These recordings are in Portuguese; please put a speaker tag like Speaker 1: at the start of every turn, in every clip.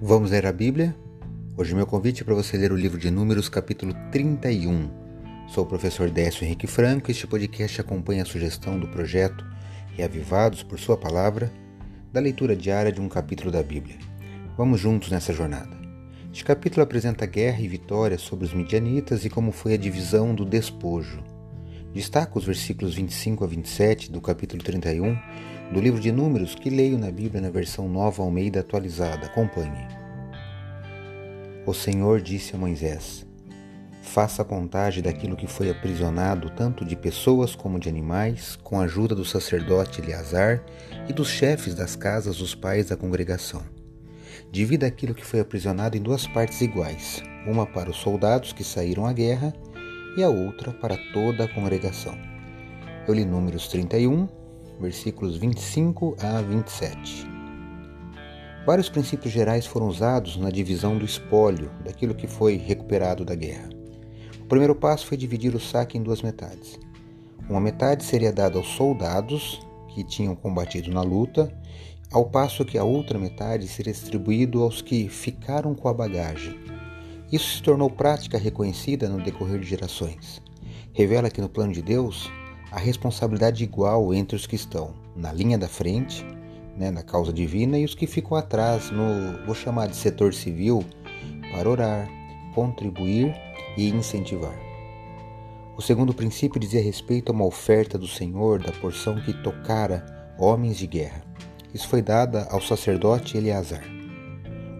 Speaker 1: Vamos ler a Bíblia? Hoje meu convite é para você ler o livro de Números, capítulo 31. Sou o professor Décio Henrique Franco e este podcast acompanha a sugestão do projeto Reavivados por Sua Palavra, da leitura diária de um capítulo da Bíblia. Vamos juntos nessa jornada. Este capítulo apresenta guerra e vitória sobre os midianitas e como foi a divisão do despojo. Destaca os versículos 25 a 27 do capítulo 31 do livro de Números que leio na Bíblia na versão nova Almeida atualizada. Acompanhe. O Senhor disse a Moisés: Faça a contagem daquilo que foi aprisionado, tanto de pessoas como de animais, com a ajuda do sacerdote Eleazar e dos chefes das casas dos pais da congregação. Divida aquilo que foi aprisionado em duas partes iguais, uma para os soldados que saíram à guerra e a outra para toda a congregação. Eu li Números 31, versículos 25 a 27. Vários princípios gerais foram usados na divisão do espólio, daquilo que foi recuperado da guerra. O primeiro passo foi dividir o saque em duas metades. Uma metade seria dada aos soldados que tinham combatido na luta, ao passo que a outra metade seria distribuído aos que ficaram com a bagagem. Isso se tornou prática reconhecida no decorrer de gerações. Revela que no plano de Deus, a responsabilidade igual entre os que estão na linha da frente, né, na causa divina, e os que ficam atrás, no, vou chamar de setor civil, para orar, contribuir e incentivar. O segundo princípio dizia respeito a uma oferta do Senhor da porção que tocara homens de guerra. Isso foi dada ao sacerdote Eleazar.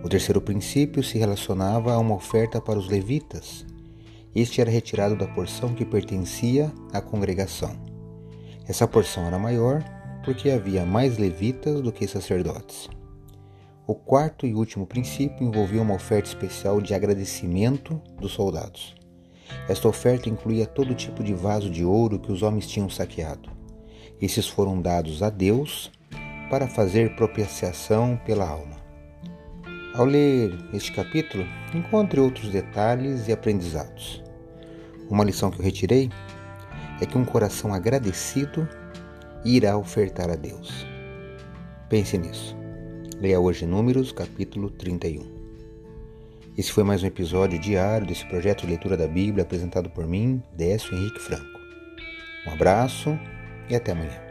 Speaker 1: O terceiro princípio se relacionava a uma oferta para os levitas, este era retirado da porção que pertencia à congregação. Essa porção era maior porque havia mais levitas do que sacerdotes. O quarto e último princípio envolvia uma oferta especial de agradecimento dos soldados. Esta oferta incluía todo tipo de vaso de ouro que os homens tinham saqueado. Esses foram dados a Deus para fazer propiciação pela alma. Ao ler este capítulo, encontre outros detalhes e aprendizados. Uma lição que eu retirei é que um coração agradecido irá ofertar a Deus. Pense nisso. Leia hoje Números, capítulo 31. Esse foi mais um episódio diário desse projeto de leitura da Bíblia apresentado por mim, Décio Henrique Franco. Um abraço e até amanhã.